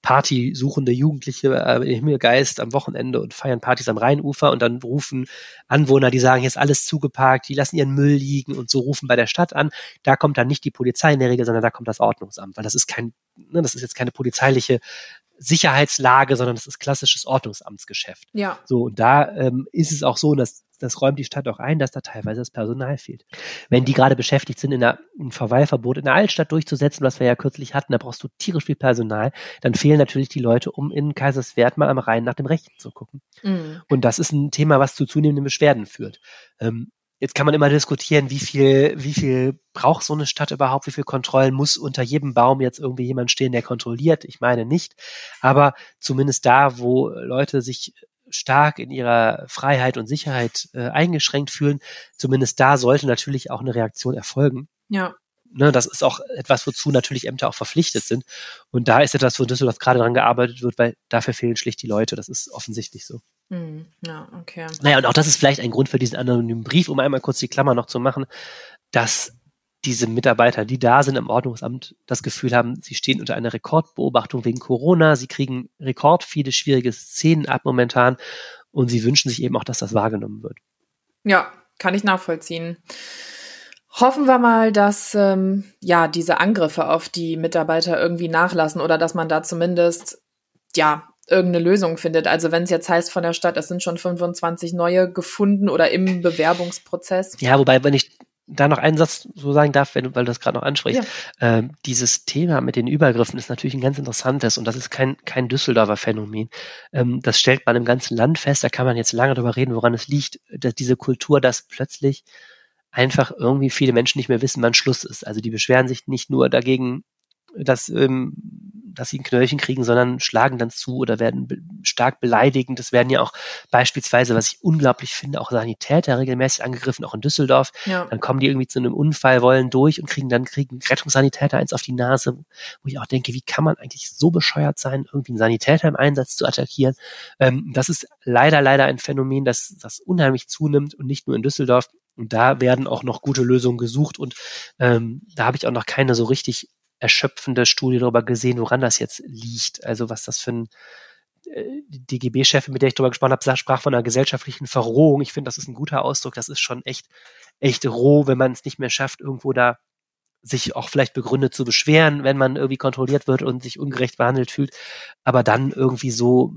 Partysuchende Jugendliche äh, im Himmelgeist am Wochenende und feiern Partys am Rheinufer und dann rufen Anwohner, die sagen, hier ist alles zugeparkt, die lassen ihren Müll liegen und so rufen bei der Stadt an. Da kommt dann nicht die Polizei in der Regel, sondern da kommt das Ordnungsamt, weil das ist kein, ne, das ist jetzt keine polizeiliche Sicherheitslage, sondern das ist klassisches Ordnungsamtsgeschäft. Ja. So, und da ähm, ist es auch so, dass das räumt die Stadt auch ein, dass da teilweise das Personal fehlt. Wenn die gerade beschäftigt sind, in einer, ein Verweilverbot in der Altstadt durchzusetzen, was wir ja kürzlich hatten, da brauchst du tierisch viel Personal, dann fehlen natürlich die Leute, um in Kaiserswerth mal am Rhein nach dem Rechten zu gucken. Mhm. Und das ist ein Thema, was zu zunehmenden Beschwerden führt. Ähm, Jetzt kann man immer diskutieren, wie viel, wie viel braucht so eine Stadt überhaupt, wie viel Kontrollen muss unter jedem Baum jetzt irgendwie jemand stehen, der kontrolliert. Ich meine nicht. Aber zumindest da, wo Leute sich stark in ihrer Freiheit und Sicherheit äh, eingeschränkt fühlen, zumindest da sollte natürlich auch eine Reaktion erfolgen. Ja. Ne, das ist auch etwas, wozu natürlich Ämter auch verpflichtet sind. Und da ist etwas, wo Düsseldorf gerade dran gearbeitet wird, weil dafür fehlen schlicht die Leute. Das ist offensichtlich so. Hm, ja, okay. Naja, und auch das ist vielleicht ein Grund für diesen anonymen Brief, um einmal kurz die Klammer noch zu machen, dass diese Mitarbeiter, die da sind im Ordnungsamt, das Gefühl haben, sie stehen unter einer Rekordbeobachtung wegen Corona, sie kriegen rekord viele schwierige Szenen ab momentan und sie wünschen sich eben auch, dass das wahrgenommen wird. Ja, kann ich nachvollziehen. Hoffen wir mal, dass ähm, ja diese Angriffe auf die Mitarbeiter irgendwie nachlassen oder dass man da zumindest ja irgendeine Lösung findet. Also wenn es jetzt heißt von der Stadt, es sind schon 25 neue gefunden oder im Bewerbungsprozess. Ja, wobei, wenn ich da noch einen Satz so sagen darf, wenn, weil du das gerade noch ansprichst. Ja. Ähm, dieses Thema mit den Übergriffen ist natürlich ein ganz interessantes und das ist kein, kein Düsseldorfer Phänomen. Ähm, das stellt man im ganzen Land fest, da kann man jetzt lange darüber reden, woran es liegt, dass diese Kultur, dass plötzlich einfach irgendwie viele Menschen nicht mehr wissen, wann Schluss ist. Also die beschweren sich nicht nur dagegen, dass ähm, dass sie ein Knöllchen kriegen, sondern schlagen dann zu oder werden be stark beleidigend. Es werden ja auch beispielsweise, was ich unglaublich finde, auch Sanitäter regelmäßig angegriffen, auch in Düsseldorf. Ja. Dann kommen die irgendwie zu einem Unfall, wollen durch und kriegen dann kriegen Rettungssanitäter eins auf die Nase, wo ich auch denke, wie kann man eigentlich so bescheuert sein, irgendwie einen Sanitäter im Einsatz zu attackieren? Ähm, das ist leider, leider ein Phänomen, das, das unheimlich zunimmt und nicht nur in Düsseldorf. Und da werden auch noch gute Lösungen gesucht und ähm, da habe ich auch noch keine so richtig erschöpfende Studie darüber gesehen, woran das jetzt liegt. Also was das für ein äh, DGB-Chefin, mit der ich darüber gesprochen habe, sprach von einer gesellschaftlichen Verrohung. Ich finde, das ist ein guter Ausdruck. Das ist schon echt, echt roh, wenn man es nicht mehr schafft, irgendwo da sich auch vielleicht begründet zu beschweren, wenn man irgendwie kontrolliert wird und sich ungerecht behandelt fühlt, aber dann irgendwie so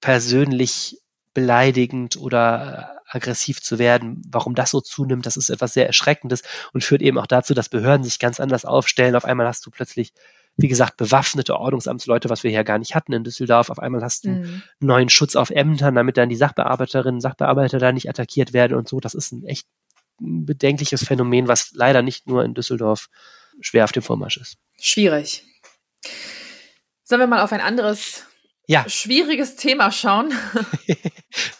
persönlich beleidigend oder aggressiv zu werden. Warum das so zunimmt, das ist etwas sehr Erschreckendes und führt eben auch dazu, dass Behörden sich ganz anders aufstellen. Auf einmal hast du plötzlich, wie gesagt, bewaffnete Ordnungsamtsleute, was wir hier gar nicht hatten in Düsseldorf. Auf einmal hast du mhm. neuen Schutz auf Ämtern, damit dann die Sachbearbeiterinnen und Sachbearbeiter da nicht attackiert werden und so. Das ist ein echt bedenkliches Phänomen, was leider nicht nur in Düsseldorf schwer auf dem Vormarsch ist. Schwierig. Sollen wir mal auf ein anderes ja. schwieriges Thema schauen.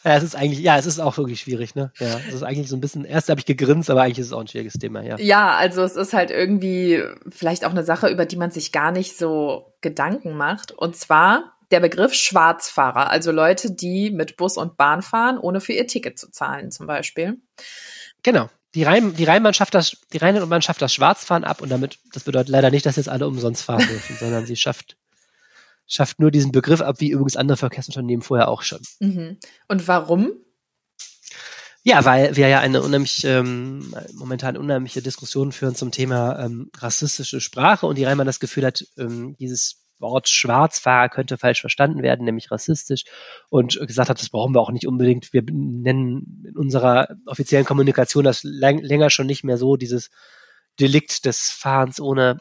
ja, es ist eigentlich, ja, es ist auch wirklich schwierig, ne? Ja, es ist eigentlich so ein bisschen, erst habe ich gegrinst, aber eigentlich ist es auch ein schwieriges Thema, ja. Ja, also es ist halt irgendwie vielleicht auch eine Sache, über die man sich gar nicht so Gedanken macht. Und zwar der Begriff Schwarzfahrer, also Leute, die mit Bus und Bahn fahren, ohne für ihr Ticket zu zahlen, zum Beispiel. Genau. Die, Rhein, die Rheinbahn schafft das, die Rheinbahn schafft das Schwarzfahren ab und damit, das bedeutet leider nicht, dass jetzt alle umsonst fahren dürfen, sondern sie schafft schafft nur diesen Begriff ab, wie übrigens andere Verkehrsunternehmen vorher auch schon. Mhm. Und warum? Ja, weil wir ja eine unheimlich, ähm, momentan unheimliche Diskussion führen zum Thema ähm, rassistische Sprache und die Reimann das Gefühl hat, ähm, dieses Wort Schwarzfahrer könnte falsch verstanden werden, nämlich rassistisch und gesagt hat, das brauchen wir auch nicht unbedingt. Wir nennen in unserer offiziellen Kommunikation das länger schon nicht mehr so, dieses Delikt des Fahrens ohne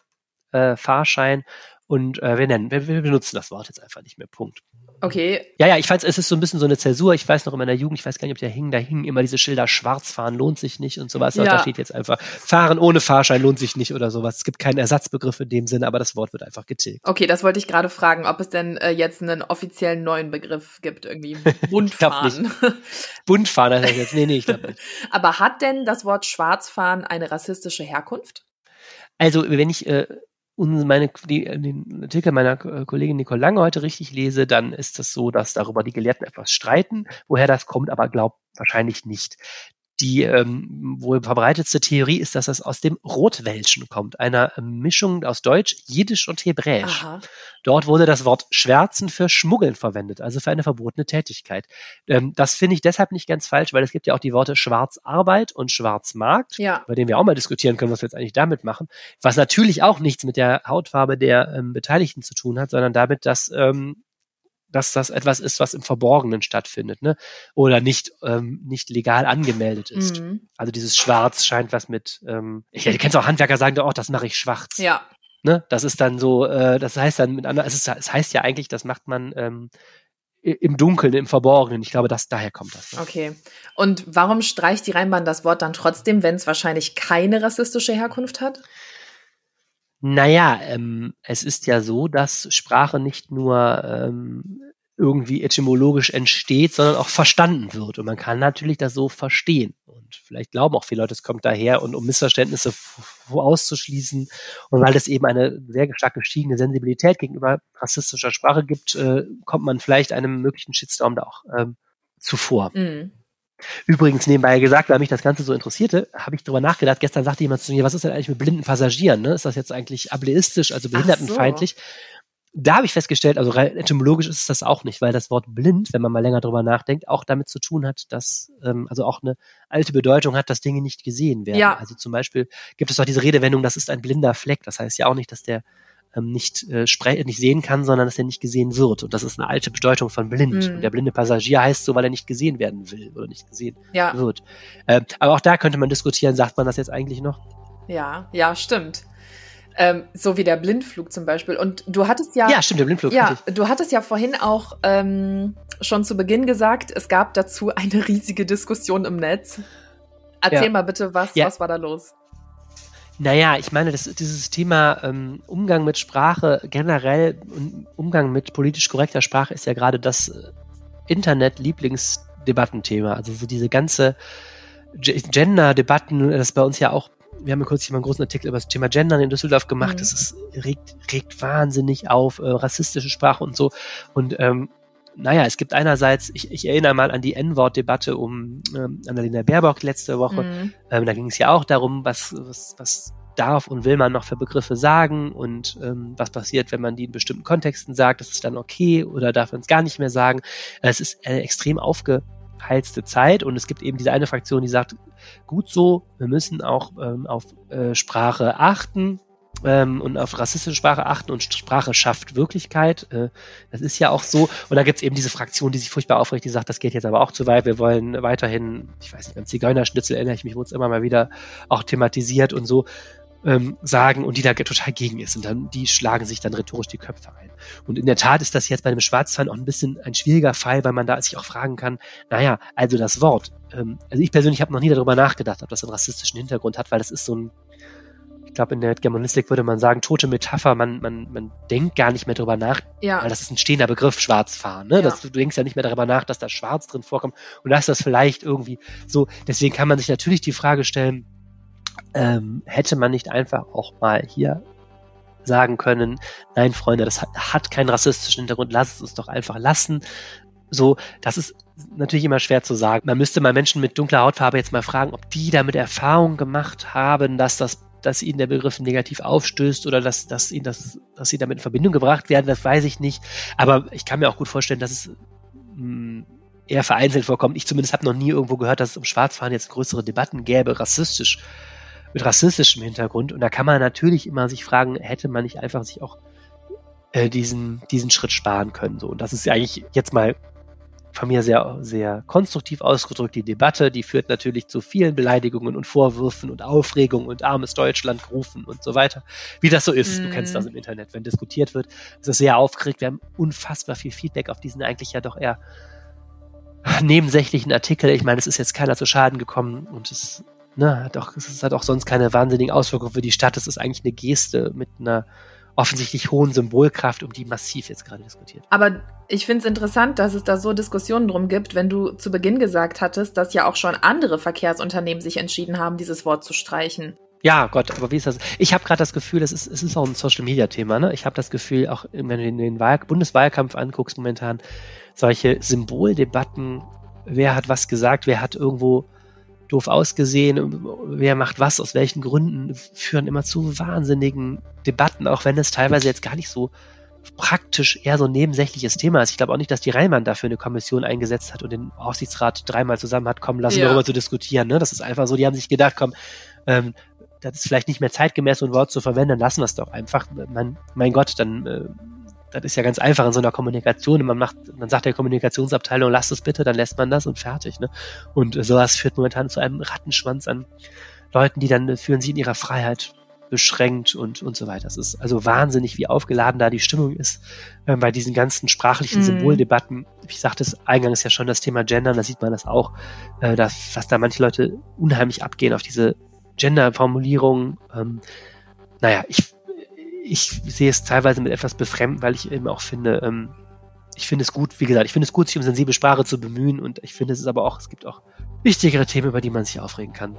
äh, Fahrschein und äh, wir nennen, wir, wir benutzen das Wort jetzt einfach nicht mehr. Punkt. Okay. Ja, ja, ich fand, es ist so ein bisschen so eine Zäsur. Ich weiß noch in meiner Jugend, ich weiß gar nicht, ob der hing, da hingen immer diese Schilder, schwarz fahren lohnt sich nicht und sowas. Ja. Da steht jetzt einfach, fahren ohne Fahrschein lohnt sich nicht oder sowas. Es gibt keinen Ersatzbegriff in dem Sinne, aber das Wort wird einfach getilgt. Okay, das wollte ich gerade fragen, ob es denn äh, jetzt einen offiziellen neuen Begriff gibt, irgendwie Buntfahren. Buntfahren, das heißt jetzt, nee, nee, ich glaube nicht. aber hat denn das Wort Schwarzfahren eine rassistische Herkunft? Also, wenn ich äh, und meine, die, den Artikel meiner Kollegin Nicole Lange heute richtig lese, dann ist es so, dass darüber die Gelehrten etwas streiten. Woher das kommt, aber glaubt wahrscheinlich nicht. Die ähm, wohl verbreitetste Theorie ist, dass das aus dem Rotwelschen kommt, einer Mischung aus Deutsch, Jiddisch und Hebräisch. Aha. Dort wurde das Wort Schwärzen für Schmuggeln verwendet, also für eine verbotene Tätigkeit. Ähm, das finde ich deshalb nicht ganz falsch, weil es gibt ja auch die Worte Schwarzarbeit und Schwarzmarkt, ja. bei denen wir auch mal diskutieren können, was wir jetzt eigentlich damit machen, was natürlich auch nichts mit der Hautfarbe der ähm, Beteiligten zu tun hat, sondern damit, dass ähm, dass das etwas ist, was im Verborgenen stattfindet, ne? Oder nicht, ähm, nicht legal angemeldet ist. Mhm. Also dieses Schwarz scheint was mit, ähm, ich, du kennst auch Handwerker sagen, oh, das mache ich schwarz. Ja. Ne? Das ist dann so, äh, das heißt dann mit anderen, es, ist, es heißt ja eigentlich, das macht man ähm, im Dunkeln, im Verborgenen. Ich glaube, dass daher kommt das. Ne? Okay. Und warum streicht die Rheinbahn das Wort dann trotzdem, wenn es wahrscheinlich keine rassistische Herkunft hat? Naja, ähm, es ist ja so, dass Sprache nicht nur ähm, irgendwie etymologisch entsteht, sondern auch verstanden wird. Und man kann natürlich das so verstehen. Und vielleicht glauben auch viele Leute, es kommt daher und um Missverständnisse auszuschließen und weil es eben eine sehr stark gestiegene Sensibilität gegenüber rassistischer Sprache gibt, äh, kommt man vielleicht einem möglichen Shitstorm da auch ähm, zuvor. Mhm. Übrigens nebenbei gesagt, weil mich das Ganze so interessierte, habe ich darüber nachgedacht. Gestern sagte jemand zu mir, was ist denn eigentlich mit blinden Passagieren? Ne? Ist das jetzt eigentlich ableistisch, also behindertenfeindlich? So. Da habe ich festgestellt, also etymologisch ist das auch nicht, weil das Wort blind, wenn man mal länger drüber nachdenkt, auch damit zu tun hat, dass ähm, also auch eine alte Bedeutung hat, dass Dinge nicht gesehen werden. Ja. Also zum Beispiel gibt es doch diese Redewendung, das ist ein blinder Fleck. Das heißt ja auch nicht, dass der ähm, nicht, äh, nicht sehen kann, sondern dass er nicht gesehen wird. Und das ist eine alte Bedeutung von blind. Mhm. Und der blinde Passagier heißt so, weil er nicht gesehen werden will oder nicht gesehen ja. wird. Ähm, aber auch da könnte man diskutieren, sagt man das jetzt eigentlich noch? Ja, ja, stimmt. Ähm, so wie der Blindflug zum Beispiel. Und du hattest ja. Ja, stimmt, der Blindflug. Ja, du hattest ja vorhin auch ähm, schon zu Beginn gesagt, es gab dazu eine riesige Diskussion im Netz. Erzähl ja. mal bitte, was, ja. was war da los? Naja, ich meine, das, dieses Thema ähm, Umgang mit Sprache generell und Umgang mit politisch korrekter Sprache ist ja gerade das äh, Internet-Lieblingsdebattenthema. Also so diese ganze Gender-Debatten, das bei uns ja auch, wir haben ja kürzlich mal einen großen Artikel über das Thema Gendern in Düsseldorf gemacht, mhm. das ist, regt, regt wahnsinnig auf, äh, rassistische Sprache und so. Und ähm, naja, es gibt einerseits, ich, ich erinnere mal an die N-Wort-Debatte um ähm, Annalena Baerbock letzte Woche. Mhm. Ähm, da ging es ja auch darum, was, was, was darf und will man noch für Begriffe sagen und ähm, was passiert, wenn man die in bestimmten Kontexten sagt, ist es dann okay oder darf man es gar nicht mehr sagen. Es ist eine extrem aufgeheizte Zeit und es gibt eben diese eine Fraktion, die sagt, gut so, wir müssen auch ähm, auf äh, Sprache achten, ähm, und auf rassistische Sprache achten und Sprache schafft Wirklichkeit. Äh, das ist ja auch so. Und da gibt es eben diese Fraktion, die sich furchtbar aufregt, die sagt, das geht jetzt aber auch zu weit. Wir wollen weiterhin, ich weiß nicht, beim Zigeunerschnitzel erinnere ich mich, wurde es immer mal wieder auch thematisiert und so ähm, sagen und die da total gegen ist. Und dann, die schlagen sich dann rhetorisch die Köpfe ein. Und in der Tat ist das jetzt bei dem Schwarzfahren auch ein bisschen ein schwieriger Fall, weil man da sich auch fragen kann, naja, also das Wort, ähm, also ich persönlich habe noch nie darüber nachgedacht, ob das einen rassistischen Hintergrund hat, weil das ist so ein glaube, in der Germanistik würde man sagen, tote Metapher, man, man, man denkt gar nicht mehr darüber nach, ja. weil das ist ein stehender Begriff, Schwarzfahren. Ne? Ja. Das, du denkst ja nicht mehr darüber nach, dass da Schwarz drin vorkommt und dass das vielleicht irgendwie so, deswegen kann man sich natürlich die Frage stellen, ähm, hätte man nicht einfach auch mal hier sagen können, nein, Freunde, das hat, hat keinen rassistischen Hintergrund, lass es uns doch einfach lassen. So, das ist natürlich immer schwer zu sagen. Man müsste mal Menschen mit dunkler Hautfarbe jetzt mal fragen, ob die damit Erfahrung gemacht haben, dass das dass ihnen der Begriff negativ aufstößt oder dass, dass, ihnen das, dass sie damit in Verbindung gebracht werden, das weiß ich nicht. Aber ich kann mir auch gut vorstellen, dass es mh, hm, eher vereinzelt vorkommt. Ich zumindest habe noch nie irgendwo gehört, dass es um Schwarzfahren jetzt größere Debatten gäbe, rassistisch, mit rassistischem Hintergrund. Und da kann man natürlich immer sich fragen, hätte man nicht einfach sich auch äh, diesen, diesen Schritt sparen können. So. Und das ist ja eigentlich jetzt mal von mir sehr, sehr konstruktiv ausgedrückt. Die Debatte, die führt natürlich zu vielen Beleidigungen und Vorwürfen und Aufregung und armes Deutschland rufen und so weiter. Wie das so ist. Mm. Du kennst das mhm. im Internet. Wenn diskutiert wird, ist es sehr aufgeregt. Wir haben unfassbar viel Feedback auf diesen eigentlich ja doch eher nebensächlichen Artikel. Ich meine, es ist jetzt keiner zu Schaden gekommen und es, ne, hat auch, es hat auch sonst keine wahnsinnigen Auswirkungen für die Stadt. Es ist eigentlich eine Geste mit einer offensichtlich hohen Symbolkraft, um die massiv jetzt gerade diskutiert. Aber ich finde es interessant, dass es da so Diskussionen drum gibt, wenn du zu Beginn gesagt hattest, dass ja auch schon andere Verkehrsunternehmen sich entschieden haben, dieses Wort zu streichen. Ja, Gott, aber wie ist das? Ich habe gerade das Gefühl, es ist, es ist auch ein Social-Media-Thema. Ne? Ich habe das Gefühl, auch wenn du den Wahl Bundeswahlkampf anguckst momentan, solche Symboldebatten, wer hat was gesagt, wer hat irgendwo doof ausgesehen, wer macht was, aus welchen Gründen, führen immer zu wahnsinnigen Debatten, auch wenn es teilweise jetzt gar nicht so praktisch eher so ein nebensächliches Thema ist. Ich glaube auch nicht, dass die Reimann dafür eine Kommission eingesetzt hat und den Aufsichtsrat dreimal zusammen hat kommen lassen, ja. darüber zu diskutieren. Ne? Das ist einfach so, die haben sich gedacht, komm, ähm, das ist vielleicht nicht mehr zeitgemäß, so ein Wort zu verwenden, dann lassen wir es doch einfach. Man, mein Gott, dann äh, das ist ja ganz einfach in so einer Kommunikation. Man macht, man sagt der Kommunikationsabteilung, lasst es bitte, dann lässt man das und fertig. Ne? Und sowas führt momentan zu einem Rattenschwanz an Leuten, die dann fühlen sich in ihrer Freiheit beschränkt und, und so weiter. Das ist also wahnsinnig, wie aufgeladen da die Stimmung ist äh, bei diesen ganzen sprachlichen mhm. Symboldebatten. Ich sagte es eingangs ja schon, das Thema Gender, da sieht man das auch, äh, dass, dass da manche Leute unheimlich abgehen auf diese Gender-Formulierungen. Ähm, naja, ich ich sehe es teilweise mit etwas Befremden, weil ich eben auch finde, ähm, ich finde es gut, wie gesagt, ich finde es gut, sich um sensible Sprache zu bemühen und ich finde es ist aber auch, es gibt auch wichtigere Themen, über die man sich aufregen kann.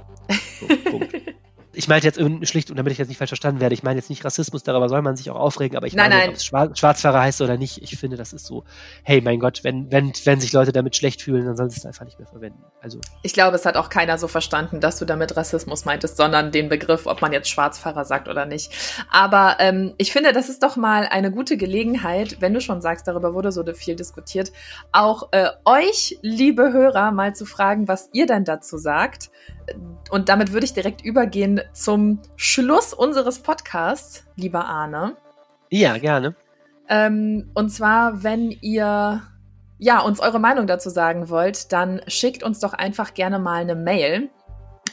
So, Punkt. ich meine jetzt schlicht, und damit ich jetzt nicht falsch verstanden werde, ich meine jetzt nicht Rassismus, darüber soll man sich auch aufregen, aber ich nein, meine, ob es Schwarzfahrer heißt oder nicht, ich finde, das ist so, hey, mein Gott, wenn, wenn, wenn sich Leute damit schlecht fühlen, dann sollen sie es einfach nicht mehr verwenden. Also. Ich glaube, es hat auch keiner so verstanden, dass du damit Rassismus meintest, sondern den Begriff, ob man jetzt Schwarzfahrer sagt oder nicht. Aber ähm, ich finde, das ist doch mal eine gute Gelegenheit, wenn du schon sagst, darüber wurde so viel diskutiert, auch äh, euch, liebe Hörer, mal zu fragen, was ihr denn dazu sagt und damit würde ich direkt übergehen zum Schluss unseres Podcasts, lieber Arne. Ja, gerne. Ähm, und zwar, wenn ihr ja, uns eure Meinung dazu sagen wollt, dann schickt uns doch einfach gerne mal eine Mail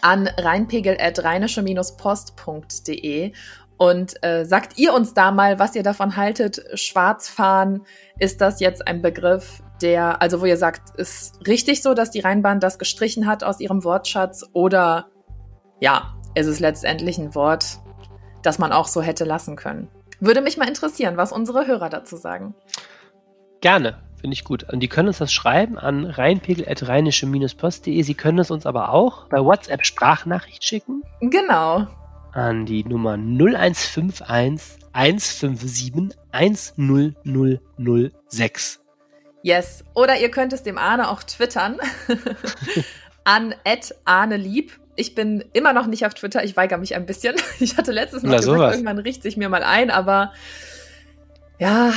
an reinpegel.rheinische-post.de und äh, sagt ihr uns da mal, was ihr davon haltet. Schwarzfahren, ist das jetzt ein Begriff, der, also wo ihr sagt, ist richtig so, dass die Rheinbahn das gestrichen hat aus ihrem Wortschatz oder ja, ist es letztendlich ein Wort, das man auch so hätte lassen können. Würde mich mal interessieren, was unsere Hörer dazu sagen. Gerne, finde ich gut. Und die können uns das schreiben an rheinpegel.rheinische-post.de. Sie können es uns aber auch bei WhatsApp Sprachnachricht schicken. Genau. An die Nummer 0151 157 10006. Yes. Oder ihr könnt es dem Arne auch twittern. an Arnelieb. Ich bin immer noch nicht auf Twitter. Ich weigere mich ein bisschen. Ich hatte letztes Mal gesagt, sowas. irgendwann richte ich mir mal ein, aber ja,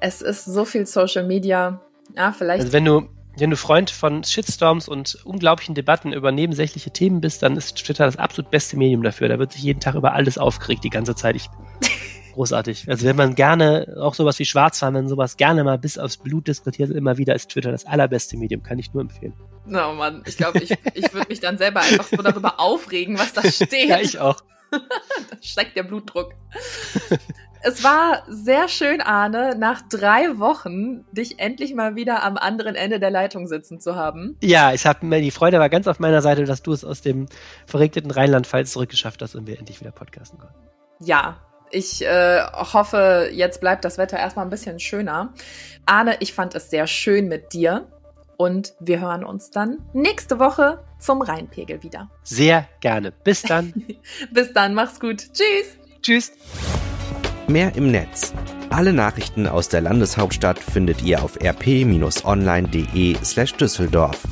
es ist so viel Social Media. Ja, vielleicht. Also wenn du, wenn du Freund von Shitstorms und unglaublichen Debatten über nebensächliche Themen bist, dann ist Twitter das absolut beste Medium dafür. Da wird sich jeden Tag über alles aufgeregt die ganze Zeit. Ich großartig. Also wenn man gerne, auch sowas wie Schwarzfahren, wenn sowas gerne mal bis aufs Blut diskutiert, immer wieder ist Twitter das allerbeste Medium, kann ich nur empfehlen. Oh Mann, ich glaube, ich, ich würde mich dann selber einfach so darüber aufregen, was da steht. ja, ich auch. da steigt der Blutdruck. Es war sehr schön, Arne, nach drei Wochen dich endlich mal wieder am anderen Ende der Leitung sitzen zu haben. Ja, ich habe mir die Freude war ganz auf meiner Seite, dass du es aus dem verregneten Rheinland-Pfalz zurückgeschafft hast und wir endlich wieder podcasten konnten. Ja, ich äh, hoffe, jetzt bleibt das Wetter erstmal ein bisschen schöner. Arne, ich fand es sehr schön mit dir. Und wir hören uns dann nächste Woche zum Rheinpegel wieder. Sehr gerne. Bis dann. Bis dann, mach's gut. Tschüss. Tschüss. Mehr im Netz. Alle Nachrichten aus der Landeshauptstadt findet ihr auf rp-online.de slash Düsseldorf.